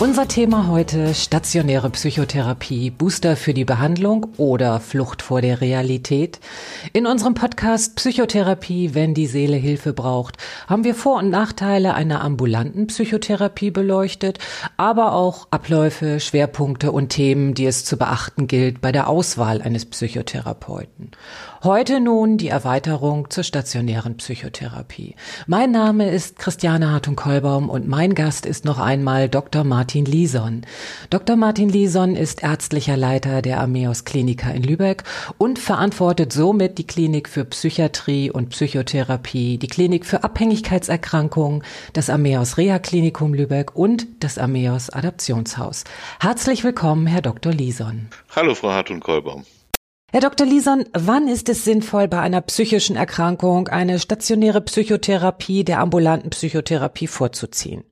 Unser Thema heute stationäre Psychotherapie, Booster für die Behandlung oder Flucht vor der Realität. In unserem Podcast Psychotherapie, wenn die Seele Hilfe braucht, haben wir Vor- und Nachteile einer ambulanten Psychotherapie beleuchtet, aber auch Abläufe, Schwerpunkte und Themen, die es zu beachten gilt bei der Auswahl eines Psychotherapeuten. Heute nun die Erweiterung zur stationären Psychotherapie. Mein Name ist Christiane Hartung-Kollbaum und mein Gast ist noch einmal Dr. Martin Lison. Dr. Martin Lison ist ärztlicher Leiter der Ameos Klinika in Lübeck und verantwortet somit die Klinik für Psychiatrie und Psychotherapie, die Klinik für Abhängigkeitserkrankungen, das Ameos Reha Klinikum Lübeck und das Ameos Adaptionshaus. Herzlich willkommen, Herr Dr. Lison. Hallo, Frau Hartung-Kollbaum. Herr Dr. Lison, wann ist es sinnvoll, bei einer psychischen Erkrankung eine stationäre Psychotherapie der ambulanten Psychotherapie vorzuziehen?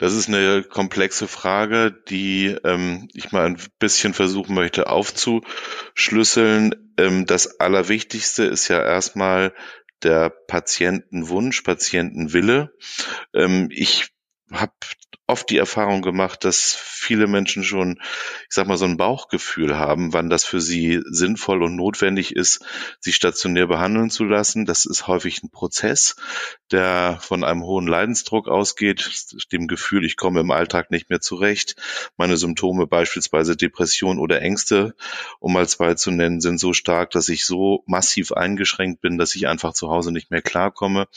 Das ist eine komplexe Frage, die ähm, ich mal ein bisschen versuchen möchte aufzuschlüsseln. Ähm, das Allerwichtigste ist ja erstmal der Patientenwunsch, Patientenwille. Ähm, ich habe oft die Erfahrung gemacht, dass viele Menschen schon, ich sag mal, so ein Bauchgefühl haben, wann das für sie sinnvoll und notwendig ist, sich stationär behandeln zu lassen. Das ist häufig ein Prozess, der von einem hohen Leidensdruck ausgeht, dem Gefühl, ich komme im Alltag nicht mehr zurecht. Meine Symptome, beispielsweise Depression oder Ängste, um mal zwei zu nennen, sind so stark, dass ich so massiv eingeschränkt bin, dass ich einfach zu Hause nicht mehr klarkomme.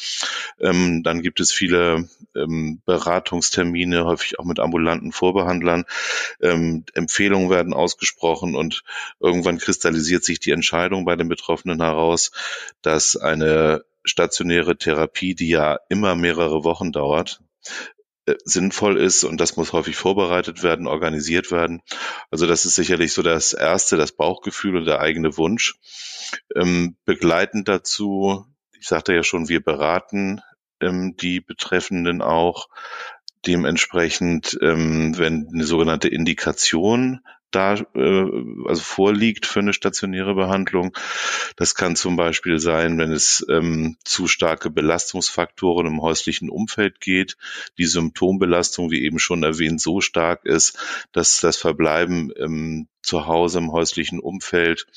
Ähm, dann gibt es viele ähm, Beratungstermine, häufig auch mit ambulanten Vorbehandlern. Ähm, Empfehlungen werden ausgesprochen und irgendwann kristallisiert sich die Entscheidung bei den Betroffenen heraus, dass eine stationäre Therapie, die ja immer mehrere Wochen dauert, äh, sinnvoll ist und das muss häufig vorbereitet werden, organisiert werden. Also das ist sicherlich so das Erste, das Bauchgefühl und der eigene Wunsch. Ähm, begleitend dazu, ich sagte ja schon, wir beraten ähm, die Betreffenden auch Dementsprechend, ähm, wenn eine sogenannte Indikation da äh, also vorliegt für eine stationäre Behandlung. Das kann zum Beispiel sein, wenn es ähm, zu starke Belastungsfaktoren im häuslichen Umfeld geht, die Symptombelastung, wie eben schon erwähnt, so stark ist, dass das Verbleiben ähm, zu Hause im häuslichen Umfeld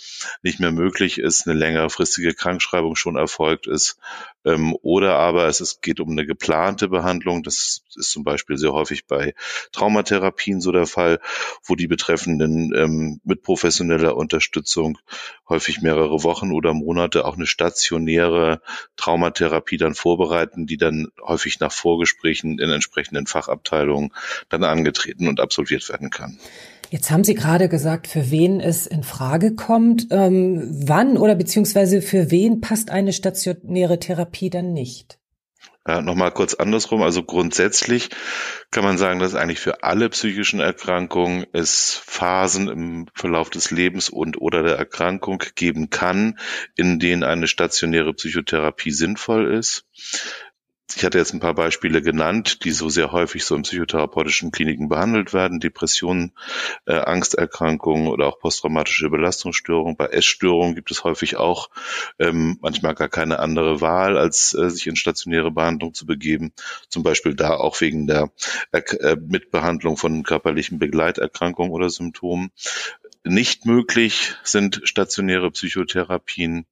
nicht mehr möglich ist, eine längerfristige Krankschreibung schon erfolgt ist. Ähm, oder aber es ist, geht um eine geplante Behandlung. Das ist zum Beispiel sehr häufig bei Traumatherapien so der Fall, wo die Betreffenden ähm, mit professioneller Unterstützung häufig mehrere Wochen oder Monate auch eine stationäre Traumatherapie dann vorbereiten, die dann häufig nach Vorgesprächen in entsprechenden Fachabteilungen dann angetreten und absolviert werden kann. Jetzt haben Sie gerade gesagt, für wen es in Frage kommt. Ähm, wann oder beziehungsweise für wen passt eine stationäre Therapie dann nicht? Ja, Nochmal kurz andersrum. Also grundsätzlich kann man sagen, dass eigentlich für alle psychischen Erkrankungen es Phasen im Verlauf des Lebens und oder der Erkrankung geben kann, in denen eine stationäre Psychotherapie sinnvoll ist. Ich hatte jetzt ein paar Beispiele genannt, die so sehr häufig so in psychotherapeutischen Kliniken behandelt werden. Depressionen, äh, Angsterkrankungen oder auch posttraumatische Belastungsstörungen. Bei Essstörungen gibt es häufig auch ähm, manchmal gar keine andere Wahl, als äh, sich in stationäre Behandlung zu begeben. Zum Beispiel da auch wegen der äh, Mitbehandlung von körperlichen Begleiterkrankungen oder Symptomen. Nicht möglich sind stationäre Psychotherapien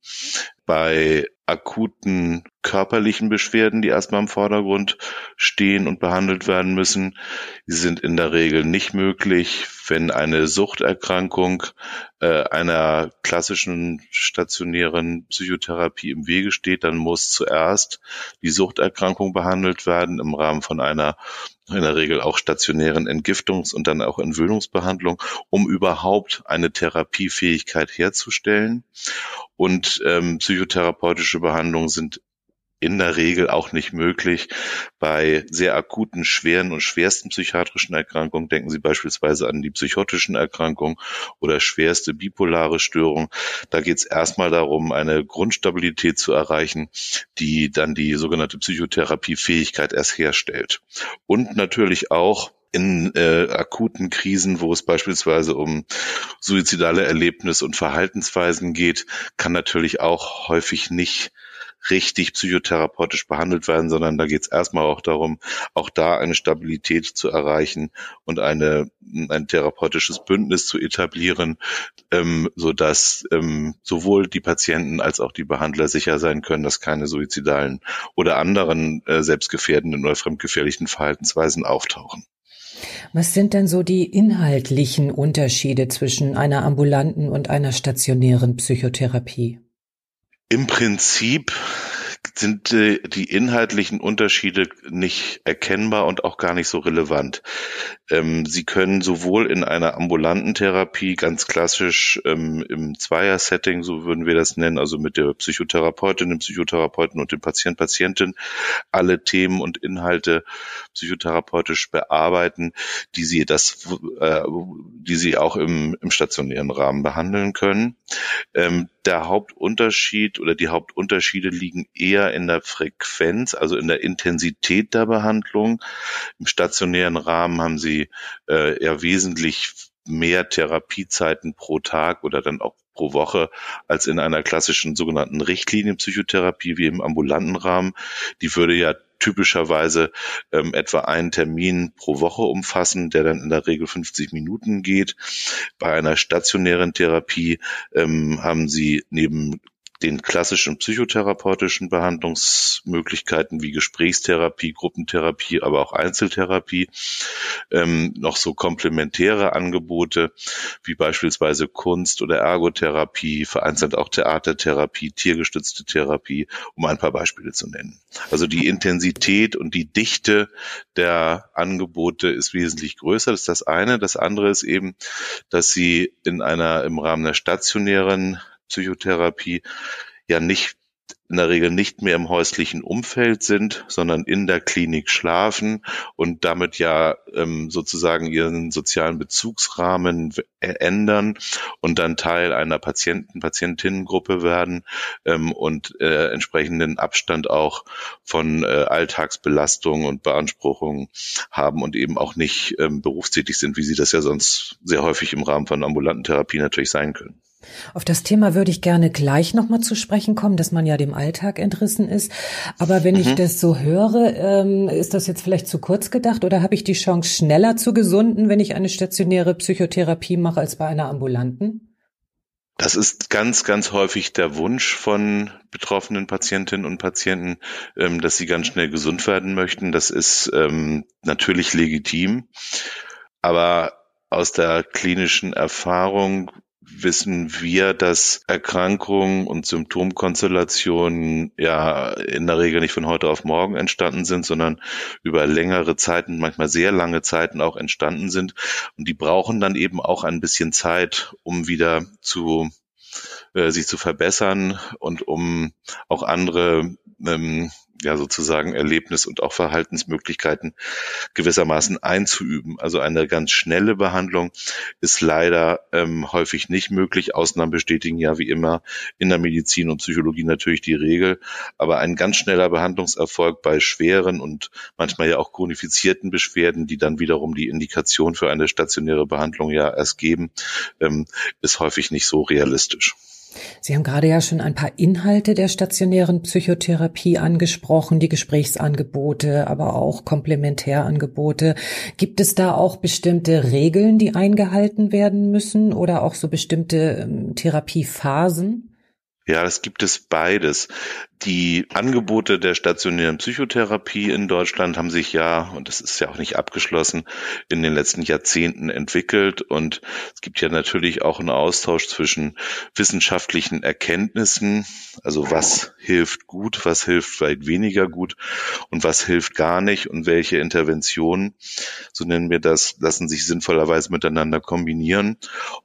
bei akuten körperlichen Beschwerden, die erstmal im Vordergrund stehen und behandelt werden müssen. Sie sind in der Regel nicht möglich, wenn eine Suchterkrankung äh, einer klassischen stationären Psychotherapie im Wege steht, dann muss zuerst die Suchterkrankung behandelt werden im Rahmen von einer in der Regel auch stationären Entgiftungs- und dann auch Entwöhnungsbehandlung, um überhaupt eine Therapiefähigkeit herzustellen. Und ähm, psychotherapeutische Behandlungen sind in der Regel auch nicht möglich. Bei sehr akuten, schweren und schwersten psychiatrischen Erkrankungen denken Sie beispielsweise an die psychotischen Erkrankungen oder schwerste bipolare Störung. Da geht es erstmal darum, eine Grundstabilität zu erreichen, die dann die sogenannte Psychotherapiefähigkeit erst herstellt. Und natürlich auch in äh, akuten Krisen, wo es beispielsweise um suizidale Erlebnisse und Verhaltensweisen geht, kann natürlich auch häufig nicht richtig psychotherapeutisch behandelt werden, sondern da geht es erstmal auch darum, auch da eine Stabilität zu erreichen und eine, ein therapeutisches Bündnis zu etablieren, ähm, so dass ähm, sowohl die Patienten als auch die Behandler sicher sein können, dass keine suizidalen oder anderen äh, selbstgefährdenden oder fremdgefährlichen Verhaltensweisen auftauchen. Was sind denn so die inhaltlichen Unterschiede zwischen einer ambulanten und einer stationären Psychotherapie? Im Prinzip sind äh, die inhaltlichen Unterschiede nicht erkennbar und auch gar nicht so relevant. Ähm, sie können sowohl in einer ambulanten Therapie ganz klassisch ähm, im Zweier-Setting, so würden wir das nennen, also mit der Psychotherapeutin, dem Psychotherapeuten und dem Patient, Patientin, alle Themen und Inhalte psychotherapeutisch bearbeiten, die sie das, äh, die sie auch im, im stationären Rahmen behandeln können. Ähm, der Hauptunterschied oder die Hauptunterschiede liegen eher in der Frequenz, also in der Intensität der Behandlung. Im stationären Rahmen haben sie äh, eher wesentlich mehr Therapiezeiten pro Tag oder dann auch pro Woche als in einer klassischen sogenannten Richtlinienpsychotherapie wie im ambulanten Rahmen. Die würde ja typischerweise ähm, etwa einen Termin pro Woche umfassen, der dann in der Regel 50 Minuten geht. Bei einer stationären Therapie ähm, haben Sie neben den klassischen psychotherapeutischen Behandlungsmöglichkeiten wie Gesprächstherapie, Gruppentherapie, aber auch Einzeltherapie, ähm, noch so komplementäre Angebote wie beispielsweise Kunst- oder Ergotherapie, vereinzelt auch Theatertherapie, tiergestützte Therapie, um ein paar Beispiele zu nennen. Also die Intensität und die Dichte der Angebote ist wesentlich größer. Das ist das eine. Das andere ist eben, dass sie in einer im Rahmen der stationären Psychotherapie ja nicht in der Regel nicht mehr im häuslichen Umfeld sind, sondern in der Klinik schlafen und damit ja ähm, sozusagen ihren sozialen Bezugsrahmen ändern und dann Teil einer Patienten, Patientinnengruppe werden ähm, und äh, entsprechenden Abstand auch von äh, Alltagsbelastungen und Beanspruchungen haben und eben auch nicht ähm, berufstätig sind, wie sie das ja sonst sehr häufig im Rahmen von ambulanten Therapie natürlich sein können. Auf das Thema würde ich gerne gleich nochmal zu sprechen kommen, dass man ja dem Alltag entrissen ist. Aber wenn mhm. ich das so höre, ähm, ist das jetzt vielleicht zu kurz gedacht oder habe ich die Chance, schneller zu gesunden, wenn ich eine stationäre Psychotherapie mache, als bei einer ambulanten? Das ist ganz, ganz häufig der Wunsch von betroffenen Patientinnen und Patienten, ähm, dass sie ganz schnell gesund werden möchten. Das ist ähm, natürlich legitim. Aber aus der klinischen Erfahrung wissen wir, dass Erkrankungen und Symptomkonstellationen ja in der Regel nicht von heute auf morgen entstanden sind, sondern über längere Zeiten, manchmal sehr lange Zeiten auch entstanden sind. Und die brauchen dann eben auch ein bisschen Zeit, um wieder zu äh, sich zu verbessern und um auch andere ähm, ja sozusagen Erlebnis und auch Verhaltensmöglichkeiten gewissermaßen einzuüben. Also eine ganz schnelle Behandlung ist leider ähm, häufig nicht möglich. Ausnahmen bestätigen ja wie immer in der Medizin und Psychologie natürlich die Regel. Aber ein ganz schneller Behandlungserfolg bei schweren und manchmal ja auch chronifizierten Beschwerden, die dann wiederum die Indikation für eine stationäre Behandlung ja erst geben, ähm, ist häufig nicht so realistisch. Sie haben gerade ja schon ein paar Inhalte der stationären Psychotherapie angesprochen, die Gesprächsangebote, aber auch Komplementärangebote. Gibt es da auch bestimmte Regeln, die eingehalten werden müssen oder auch so bestimmte ähm, Therapiephasen? Ja, es gibt es beides. Die Angebote der stationären Psychotherapie in Deutschland haben sich ja, und das ist ja auch nicht abgeschlossen, in den letzten Jahrzehnten entwickelt. Und es gibt ja natürlich auch einen Austausch zwischen wissenschaftlichen Erkenntnissen, also was hilft gut, was hilft vielleicht weniger gut und was hilft gar nicht und welche Interventionen, so nennen wir das, lassen sich sinnvollerweise miteinander kombinieren.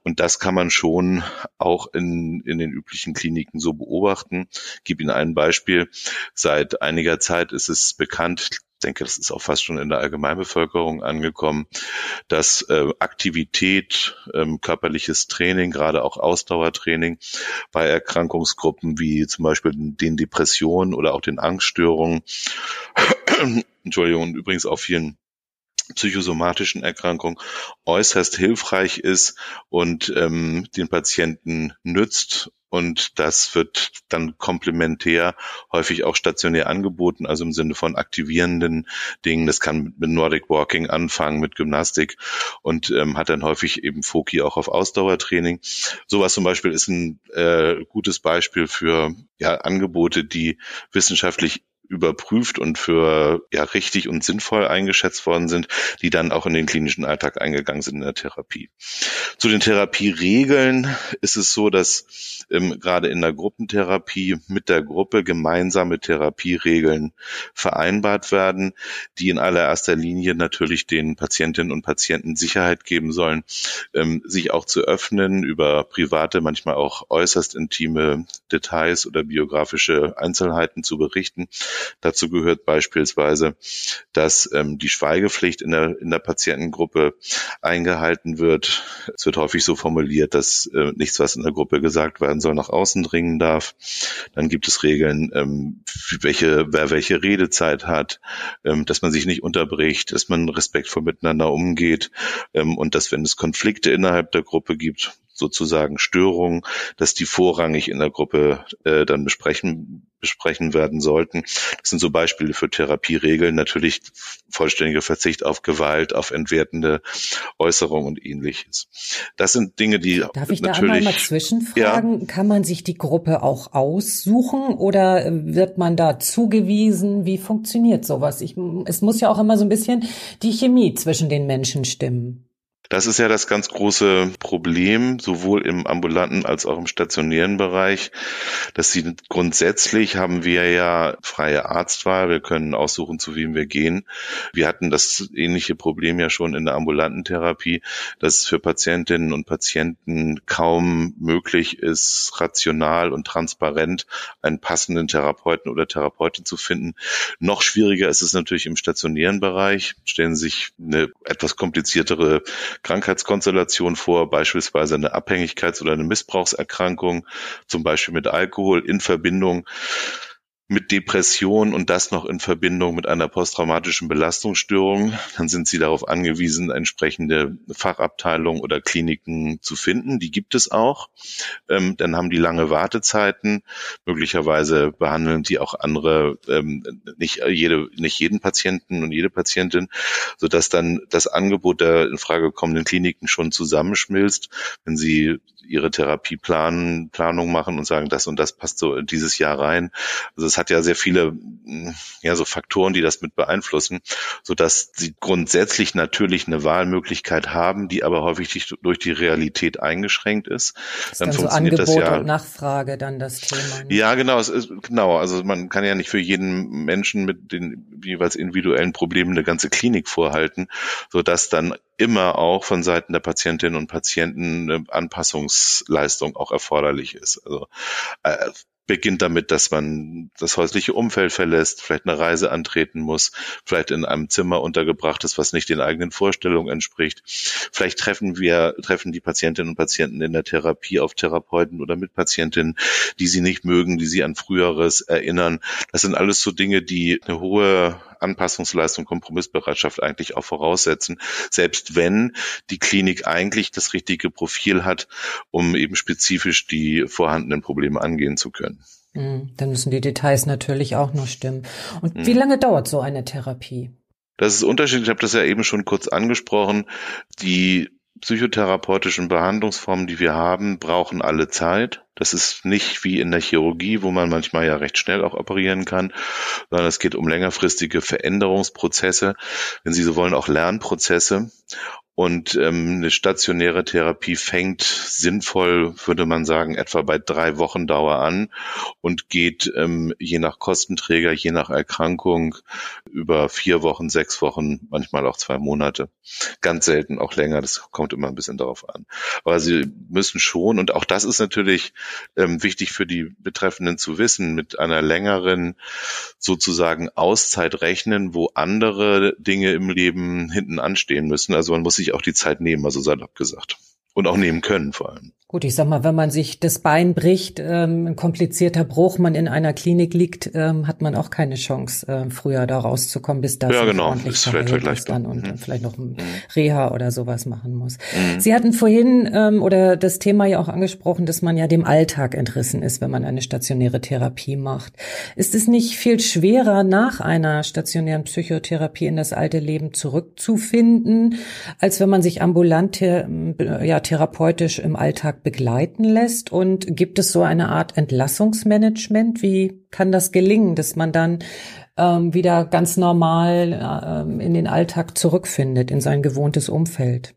Und das kann man schon auch in, in den üblichen Kliniken so beobachten. Gebe Ihnen einen Beispiel. Seit einiger Zeit ist es bekannt, denke, das ist auch fast schon in der Allgemeinbevölkerung angekommen, dass äh, Aktivität, ähm, körperliches Training, gerade auch Ausdauertraining bei Erkrankungsgruppen wie zum Beispiel den Depressionen oder auch den Angststörungen, Entschuldigung, übrigens auch vielen psychosomatischen Erkrankungen äußerst hilfreich ist und ähm, den Patienten nützt und das wird dann komplementär häufig auch stationär angeboten, also im Sinne von aktivierenden Dingen. Das kann mit Nordic Walking anfangen, mit Gymnastik und ähm, hat dann häufig eben Foki auch auf Ausdauertraining. Sowas zum Beispiel ist ein äh, gutes Beispiel für ja, Angebote, die wissenschaftlich überprüft und für ja richtig und sinnvoll eingeschätzt worden sind, die dann auch in den klinischen Alltag eingegangen sind in der Therapie. Zu den Therapieregeln ist es so, dass ähm, gerade in der Gruppentherapie mit der Gruppe gemeinsame Therapieregeln vereinbart werden, die in allererster Linie natürlich den Patientinnen und Patienten Sicherheit geben sollen, ähm, sich auch zu öffnen über private, manchmal auch äußerst intime Details oder biografische Einzelheiten zu berichten Dazu gehört beispielsweise, dass ähm, die Schweigepflicht in der, in der Patientengruppe eingehalten wird. Es wird häufig so formuliert, dass äh, nichts, was in der Gruppe gesagt werden soll, nach außen dringen darf. Dann gibt es Regeln, ähm, welche, wer welche Redezeit hat, ähm, dass man sich nicht unterbricht, dass man respektvoll miteinander umgeht ähm, und dass, wenn es Konflikte innerhalb der Gruppe gibt, sozusagen Störungen, dass die vorrangig in der Gruppe äh, dann besprechen, besprechen werden sollten. Das sind so Beispiele für Therapieregeln. Natürlich vollständiger Verzicht auf Gewalt, auf entwertende Äußerungen und ähnliches. Das sind Dinge, die Darf ich da einmal mal zwischenfragen? Ja. Kann man sich die Gruppe auch aussuchen oder wird man da zugewiesen? Wie funktioniert sowas? Ich, es muss ja auch immer so ein bisschen die Chemie zwischen den Menschen stimmen. Das ist ja das ganz große Problem, sowohl im ambulanten als auch im stationären Bereich, dass sie grundsätzlich haben wir ja freie Arztwahl. Wir können aussuchen, zu wem wir gehen. Wir hatten das ähnliche Problem ja schon in der ambulanten Therapie, dass es für Patientinnen und Patienten kaum möglich ist, rational und transparent einen passenden Therapeuten oder Therapeutin zu finden. Noch schwieriger ist es natürlich im stationären Bereich. Stellen Sie sich eine etwas kompliziertere Krankheitskonstellation vor, beispielsweise eine Abhängigkeits- oder eine Missbrauchserkrankung, zum Beispiel mit Alkohol in Verbindung mit Depression und das noch in Verbindung mit einer posttraumatischen Belastungsstörung, dann sind sie darauf angewiesen, entsprechende Fachabteilungen oder Kliniken zu finden. Die gibt es auch. Ähm, dann haben die lange Wartezeiten. Möglicherweise behandeln die auch andere, ähm, nicht jede, nicht jeden Patienten und jede Patientin, sodass dann das Angebot der in Frage kommenden Kliniken schon zusammenschmilzt, wenn sie ihre Therapieplanung machen und sagen, das und das passt so dieses Jahr rein. Also es hat ja sehr viele mm, ja so Faktoren, die das mit beeinflussen, so dass sie grundsätzlich natürlich eine Wahlmöglichkeit haben, die aber häufig durch die Realität eingeschränkt ist. ist dann, dann funktioniert so Angebot das ja. Und Nachfrage dann das Thema. Ne? Ja, genau, es ist genau. Also man kann ja nicht für jeden Menschen mit den jeweils individuellen Problemen eine ganze Klinik vorhalten, so dass dann immer auch von Seiten der Patientinnen und Patienten eine Anpassungsleistung auch erforderlich ist. Also äh, beginnt damit, dass man das häusliche Umfeld verlässt, vielleicht eine Reise antreten muss, vielleicht in einem Zimmer untergebracht ist, was nicht den eigenen Vorstellungen entspricht. Vielleicht treffen wir, treffen die Patientinnen und Patienten in der Therapie auf Therapeuten oder Mitpatientinnen, die sie nicht mögen, die sie an früheres erinnern. Das sind alles so Dinge, die eine hohe Anpassungsleistung, Kompromissbereitschaft eigentlich auch voraussetzen, selbst wenn die Klinik eigentlich das richtige Profil hat, um eben spezifisch die vorhandenen Probleme angehen zu können. Hm, dann müssen die Details natürlich auch noch stimmen. Und wie hm. lange dauert so eine Therapie? Das ist unterschiedlich. Ich habe das ja eben schon kurz angesprochen. Die psychotherapeutischen Behandlungsformen, die wir haben, brauchen alle Zeit. Das ist nicht wie in der Chirurgie, wo man manchmal ja recht schnell auch operieren kann, sondern es geht um längerfristige Veränderungsprozesse, wenn Sie so wollen, auch Lernprozesse. Und ähm, eine stationäre Therapie fängt sinnvoll, würde man sagen, etwa bei drei Wochen Dauer an und geht ähm, je nach Kostenträger, je nach Erkrankung über vier Wochen, sechs Wochen, manchmal auch zwei Monate. Ganz selten auch länger, das kommt immer ein bisschen darauf an. Aber sie müssen schon, und auch das ist natürlich ähm, wichtig für die Betreffenden zu wissen, mit einer längeren sozusagen Auszeit rechnen, wo andere Dinge im Leben hinten anstehen müssen. Also man muss sich auch die Zeit nehmen, also salopp gesagt. Und auch nehmen können vor allem. Gut, ich sag mal, wenn man sich das Bein bricht, ähm, ein komplizierter Bruch, man in einer Klinik liegt, ähm, hat man auch keine Chance, äh, früher da rauszukommen, bis das ja, genau. ist vielleicht vergleichbar. Dann und mhm. vielleicht noch ein Reha oder sowas machen muss. Mhm. Sie hatten vorhin ähm, oder das Thema ja auch angesprochen, dass man ja dem Alltag entrissen ist, wenn man eine stationäre Therapie macht. Ist es nicht viel schwerer, nach einer stationären Psychotherapie in das alte Leben zurückzufinden, als wenn man sich ambulant ja, therapeutisch im Alltag begleiten lässt? Und gibt es so eine Art Entlassungsmanagement? Wie kann das gelingen, dass man dann ähm, wieder ganz normal ähm, in den Alltag zurückfindet, in sein gewohntes Umfeld?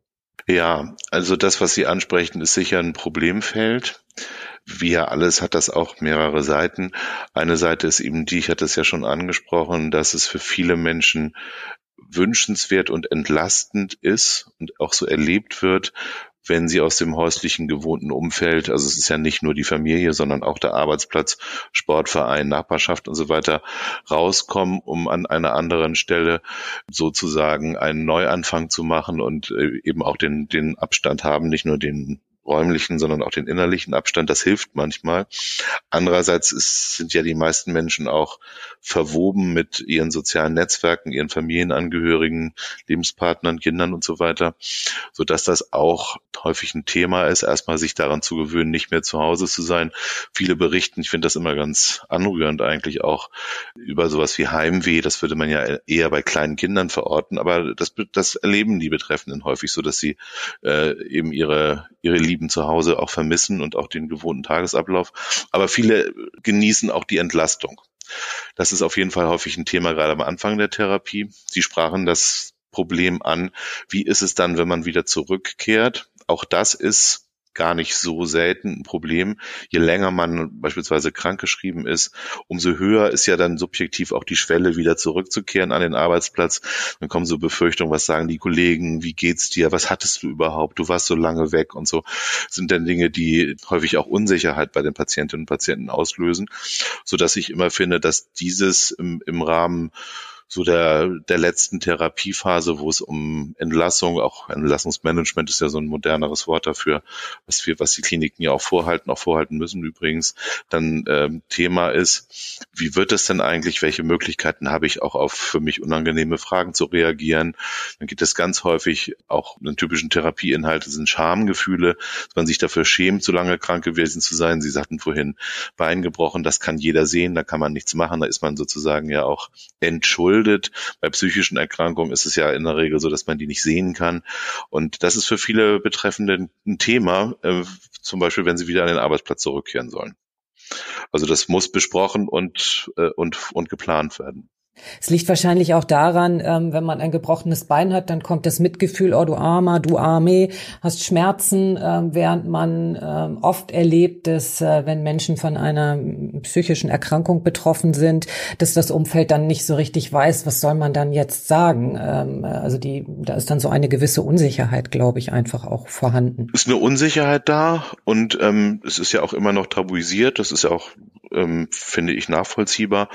Ja, also das, was Sie ansprechen, ist sicher ein Problemfeld. Wie ja alles hat das auch mehrere Seiten. Eine Seite ist eben die, ich hatte es ja schon angesprochen, dass es für viele Menschen wünschenswert und entlastend ist und auch so erlebt wird, wenn sie aus dem häuslichen gewohnten Umfeld, also es ist ja nicht nur die Familie, sondern auch der Arbeitsplatz, Sportverein, Nachbarschaft und so weiter, rauskommen, um an einer anderen Stelle sozusagen einen Neuanfang zu machen und äh, eben auch den, den Abstand haben, nicht nur den räumlichen, sondern auch den innerlichen Abstand. Das hilft manchmal. Andererseits ist, sind ja die meisten Menschen auch verwoben mit ihren sozialen Netzwerken, ihren Familienangehörigen, Lebenspartnern, Kindern und so weiter, so dass das auch häufig ein Thema ist, erstmal sich daran zu gewöhnen, nicht mehr zu Hause zu sein. Viele berichten, ich finde das immer ganz anrührend eigentlich auch über sowas wie Heimweh. Das würde man ja eher bei kleinen Kindern verorten, aber das, das erleben die Betreffenden häufig so, dass sie äh, eben ihre ihre Lieben zu Hause auch vermissen und auch den gewohnten Tagesablauf. Aber viele genießen auch die Entlastung. Das ist auf jeden Fall häufig ein Thema, gerade am Anfang der Therapie. Sie sprachen das Problem an. Wie ist es dann, wenn man wieder zurückkehrt? Auch das ist gar nicht so selten ein Problem. Je länger man beispielsweise krankgeschrieben ist, umso höher ist ja dann subjektiv auch die Schwelle, wieder zurückzukehren an den Arbeitsplatz. Dann kommen so Befürchtungen, was sagen die Kollegen, wie geht's dir, was hattest du überhaupt, du warst so lange weg und so, sind dann Dinge, die häufig auch Unsicherheit bei den Patientinnen und Patienten auslösen, so dass ich immer finde, dass dieses im, im Rahmen so der, der letzten Therapiephase, wo es um Entlassung, auch Entlassungsmanagement ist ja so ein moderneres Wort dafür, was wir, was die Kliniken ja auch vorhalten, auch vorhalten müssen übrigens, dann ähm, Thema ist, wie wird es denn eigentlich, welche Möglichkeiten habe ich auch auf für mich unangenehme Fragen zu reagieren? Dann geht es ganz häufig auch in typischen Therapieinhalte sind Schamgefühle, dass man sich dafür schämt, so lange krank gewesen zu sein. Sie sagten vorhin, Bein gebrochen, das kann jeder sehen, da kann man nichts machen, da ist man sozusagen ja auch entschuldigt verschuldet. Bei psychischen Erkrankungen ist es ja in der Regel so, dass man die nicht sehen kann. Und das ist für viele Betreffende ein Thema, äh, zum Beispiel, wenn sie wieder an den Arbeitsplatz zurückkehren sollen. Also das muss besprochen und, äh, und, und geplant werden. Es liegt wahrscheinlich auch daran, ähm, wenn man ein gebrochenes Bein hat, dann kommt das Mitgefühl, oh du Armer, du Arme, hast Schmerzen, äh, während man äh, oft erlebt, dass äh, wenn Menschen von einer psychischen Erkrankung betroffen sind, dass das Umfeld dann nicht so richtig weiß, was soll man dann jetzt sagen. Ähm, also die, da ist dann so eine gewisse Unsicherheit, glaube ich, einfach auch vorhanden. Ist eine Unsicherheit da und ähm, es ist ja auch immer noch tabuisiert. Das ist ja auch ähm, finde ich nachvollziehbar.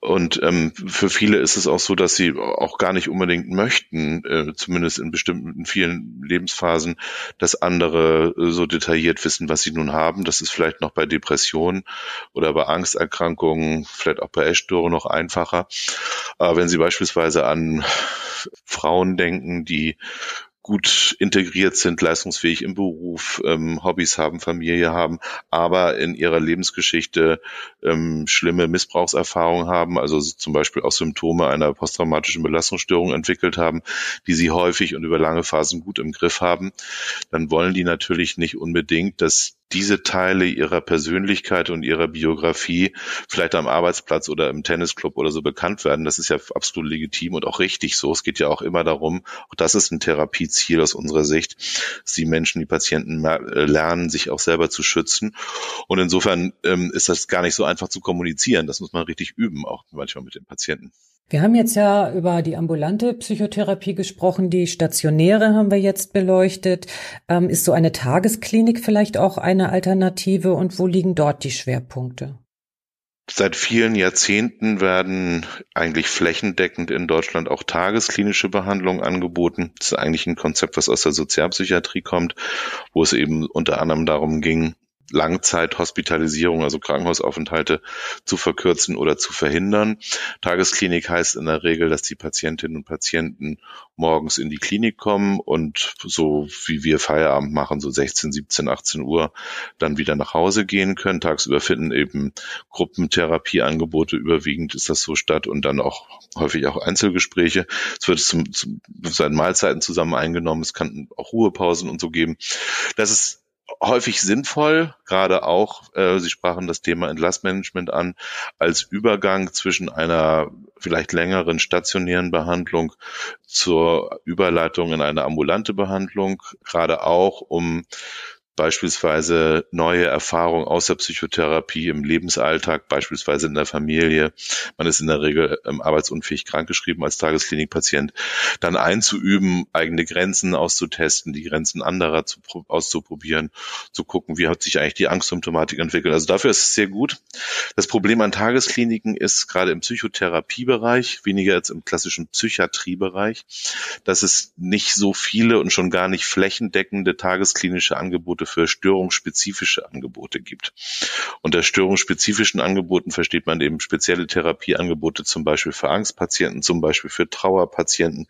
Und ähm, für viele ist es auch so, dass sie auch gar nicht unbedingt möchten, äh, zumindest in bestimmten vielen Lebensphasen, dass andere äh, so detailliert wissen, was sie nun haben. Das ist vielleicht noch bei Depressionen oder bei Angsterkrankungen, vielleicht auch bei Essstörungen noch einfacher. Aber wenn Sie beispielsweise an Frauen denken, die gut integriert sind, leistungsfähig im Beruf, ähm, Hobbys haben, Familie haben, aber in ihrer Lebensgeschichte ähm, schlimme Missbrauchserfahrungen haben, also zum Beispiel auch Symptome einer posttraumatischen Belastungsstörung entwickelt haben, die sie häufig und über lange Phasen gut im Griff haben, dann wollen die natürlich nicht unbedingt, dass diese Teile ihrer Persönlichkeit und ihrer Biografie vielleicht am Arbeitsplatz oder im Tennisclub oder so bekannt werden. Das ist ja absolut legitim und auch richtig so. Es geht ja auch immer darum, auch das ist ein Therapieziel aus unserer Sicht, dass die Menschen, die Patienten äh, lernen, sich auch selber zu schützen. Und insofern ähm, ist das gar nicht so einfach zu kommunizieren. Das muss man richtig üben, auch manchmal mit den Patienten. Wir haben jetzt ja über die ambulante Psychotherapie gesprochen, die stationäre haben wir jetzt beleuchtet. Ähm, ist so eine Tagesklinik vielleicht auch eine Alternative und wo liegen dort die Schwerpunkte? Seit vielen Jahrzehnten werden eigentlich flächendeckend in Deutschland auch tagesklinische Behandlungen angeboten. Das ist eigentlich ein Konzept, was aus der Sozialpsychiatrie kommt, wo es eben unter anderem darum ging, Langzeithospitalisierung, also Krankenhausaufenthalte zu verkürzen oder zu verhindern. Tagesklinik heißt in der Regel, dass die Patientinnen und Patienten morgens in die Klinik kommen und so wie wir Feierabend machen, so 16, 17, 18 Uhr, dann wieder nach Hause gehen können. Tagsüber finden eben Gruppentherapieangebote überwiegend ist das so statt und dann auch häufig auch Einzelgespräche. Es wird zum, zum seinen Mahlzeiten zusammen eingenommen. Es kann auch Ruhepausen und so geben. Das ist häufig sinnvoll, gerade auch, äh, Sie sprachen das Thema Entlastmanagement an, als Übergang zwischen einer vielleicht längeren stationären Behandlung zur Überleitung in eine ambulante Behandlung, gerade auch um beispielsweise neue Erfahrungen aus der Psychotherapie im Lebensalltag, beispielsweise in der Familie. Man ist in der Regel ähm, arbeitsunfähig krankgeschrieben als Tagesklinikpatient. Dann einzuüben, eigene Grenzen auszutesten, die Grenzen anderer zu, auszuprobieren, zu gucken, wie hat sich eigentlich die Angstsymptomatik entwickelt. Also dafür ist es sehr gut. Das Problem an Tageskliniken ist gerade im Psychotherapiebereich, weniger als im klassischen Psychiatriebereich, dass es nicht so viele und schon gar nicht flächendeckende tagesklinische Angebote für störungsspezifische Angebote gibt. Unter störungsspezifischen Angeboten versteht man eben spezielle Therapieangebote, zum Beispiel für Angstpatienten, zum Beispiel für Trauerpatienten,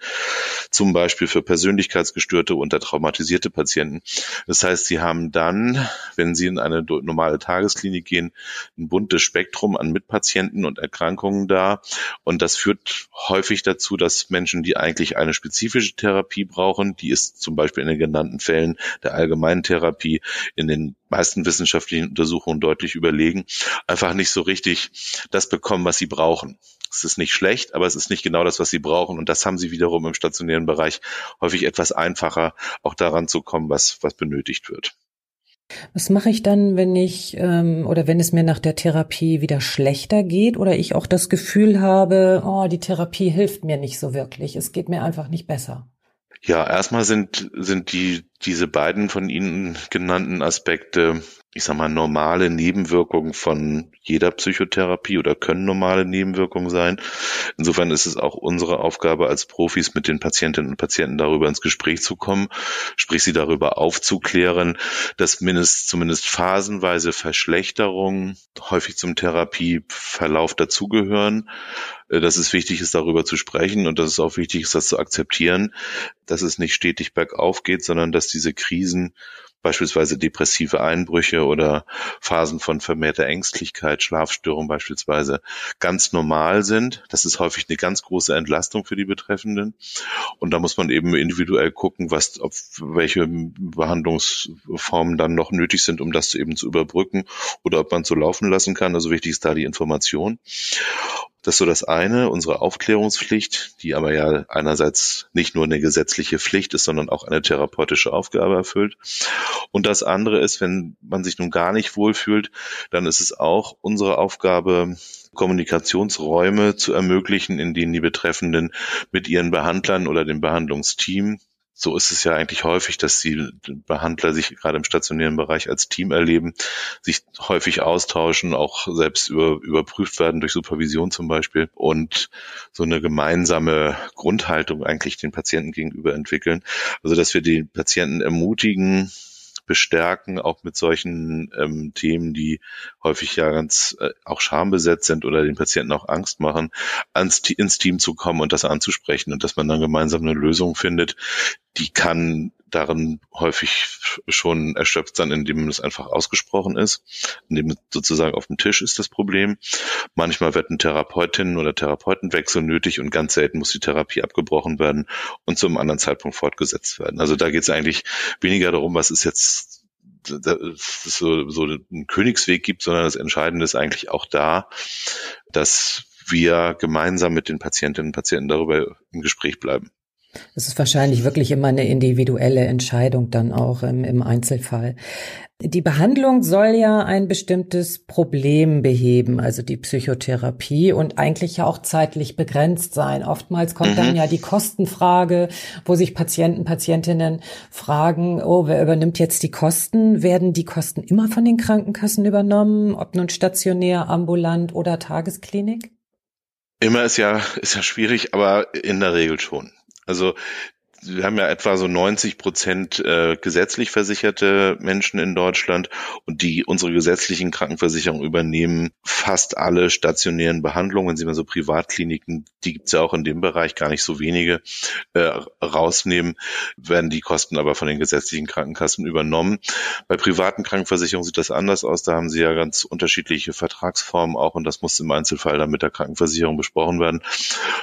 zum Beispiel für persönlichkeitsgestörte und traumatisierte Patienten. Das heißt, sie haben dann, wenn sie in eine normale Tagesklinik gehen, ein buntes Spektrum an Mitpatienten und Erkrankungen da. Und das führt häufig dazu, dass Menschen, die eigentlich eine spezifische Therapie brauchen, die ist zum Beispiel in den genannten Fällen der allgemeinen Therapie Therapie in den meisten wissenschaftlichen Untersuchungen deutlich überlegen, einfach nicht so richtig das bekommen, was sie brauchen. Es ist nicht schlecht, aber es ist nicht genau das, was sie brauchen. Und das haben sie wiederum im stationären Bereich häufig etwas einfacher, auch daran zu kommen, was, was benötigt wird. Was mache ich dann, wenn ich ähm, oder wenn es mir nach der Therapie wieder schlechter geht oder ich auch das Gefühl habe, oh, die Therapie hilft mir nicht so wirklich, es geht mir einfach nicht besser? Ja, erstmal sind, sind die, diese beiden von Ihnen genannten Aspekte, ich sag mal, normale Nebenwirkungen von jeder Psychotherapie oder können normale Nebenwirkungen sein. Insofern ist es auch unsere Aufgabe als Profis mit den Patientinnen und Patienten darüber ins Gespräch zu kommen, sprich sie darüber aufzuklären, dass mindestens zumindest phasenweise Verschlechterungen häufig zum Therapieverlauf dazugehören, äh, dass es wichtig ist, darüber zu sprechen und dass es auch wichtig ist, das zu akzeptieren, dass es nicht stetig bergauf geht, sondern dass diese Krisen beispielsweise depressive Einbrüche oder Phasen von vermehrter Ängstlichkeit, Schlafstörung beispielsweise ganz normal sind. Das ist häufig eine ganz große Entlastung für die Betreffenden. Und da muss man eben individuell gucken, was, ob, welche Behandlungsformen dann noch nötig sind, um das eben zu überbrücken oder ob man so laufen lassen kann. Also wichtig ist da die Information. Das ist so das eine, unsere Aufklärungspflicht, die aber ja einerseits nicht nur eine gesetzliche Pflicht ist, sondern auch eine therapeutische Aufgabe erfüllt. Und das andere ist, wenn man sich nun gar nicht wohlfühlt, dann ist es auch unsere Aufgabe, Kommunikationsräume zu ermöglichen, in denen die Betreffenden mit ihren Behandlern oder dem Behandlungsteam so ist es ja eigentlich häufig, dass die Behandler sich gerade im stationären Bereich als Team erleben, sich häufig austauschen, auch selbst über, überprüft werden durch Supervision zum Beispiel und so eine gemeinsame Grundhaltung eigentlich den Patienten gegenüber entwickeln. Also dass wir den Patienten ermutigen, bestärken, auch mit solchen ähm, Themen, die häufig ja ganz äh, auch schambesetzt sind oder den Patienten auch Angst machen, ans, ins Team zu kommen und das anzusprechen und dass man dann gemeinsam eine Lösung findet, die kann darin häufig schon erschöpft sein, indem es einfach ausgesprochen ist, indem sozusagen auf dem Tisch ist das Problem. Manchmal wird ein Therapeutin oder Therapeutenwechsel nötig und ganz selten muss die Therapie abgebrochen werden und zu einem anderen Zeitpunkt fortgesetzt werden. Also da geht es eigentlich weniger darum, was ist jetzt dass so, so einen Königsweg gibt, sondern das Entscheidende ist eigentlich auch da, dass wir gemeinsam mit den Patientinnen und Patienten darüber im Gespräch bleiben. Es ist wahrscheinlich wirklich immer eine individuelle Entscheidung dann auch im, im Einzelfall. Die Behandlung soll ja ein bestimmtes Problem beheben, also die Psychotherapie und eigentlich ja auch zeitlich begrenzt sein. Oftmals kommt mhm. dann ja die Kostenfrage, wo sich Patienten, Patientinnen fragen, oh, wer übernimmt jetzt die Kosten? Werden die Kosten immer von den Krankenkassen übernommen, ob nun stationär, ambulant oder Tagesklinik? Immer ist ja, ist ja schwierig, aber in der Regel schon. Also wir haben ja etwa so 90 Prozent äh, gesetzlich versicherte Menschen in Deutschland und die unsere gesetzlichen Krankenversicherungen übernehmen fast alle stationären Behandlungen. Wenn Sie mal so Privatkliniken, die gibt's ja auch in dem Bereich gar nicht so wenige, äh, rausnehmen, werden die Kosten aber von den gesetzlichen Krankenkassen übernommen. Bei privaten Krankenversicherungen sieht das anders aus. Da haben Sie ja ganz unterschiedliche Vertragsformen auch und das muss im Einzelfall dann mit der Krankenversicherung besprochen werden.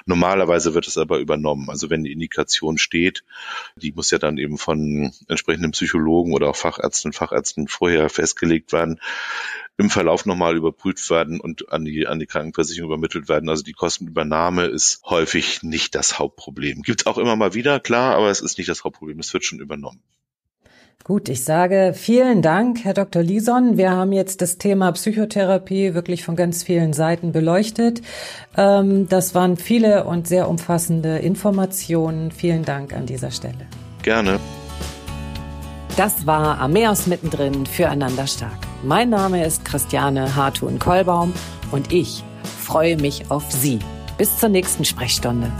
Normalerweise wird es aber übernommen. Also wenn die Indikation steht, geht. Die muss ja dann eben von entsprechenden Psychologen oder auch Fachärzten, Fachärzten vorher festgelegt werden im Verlauf nochmal überprüft werden und an die, an die Krankenversicherung übermittelt werden. Also die Kostenübernahme ist häufig nicht das Hauptproblem. Gibt es auch immer mal wieder, klar, aber es ist nicht das Hauptproblem. Es wird schon übernommen. Gut, ich sage vielen Dank, Herr Dr. Lison. Wir haben jetzt das Thema Psychotherapie wirklich von ganz vielen Seiten beleuchtet. Ähm, das waren viele und sehr umfassende Informationen. Vielen Dank an dieser Stelle. Gerne. Das war Ameos mittendrin füreinander stark. Mein Name ist Christiane Hartun-Kollbaum und ich freue mich auf Sie. Bis zur nächsten Sprechstunde.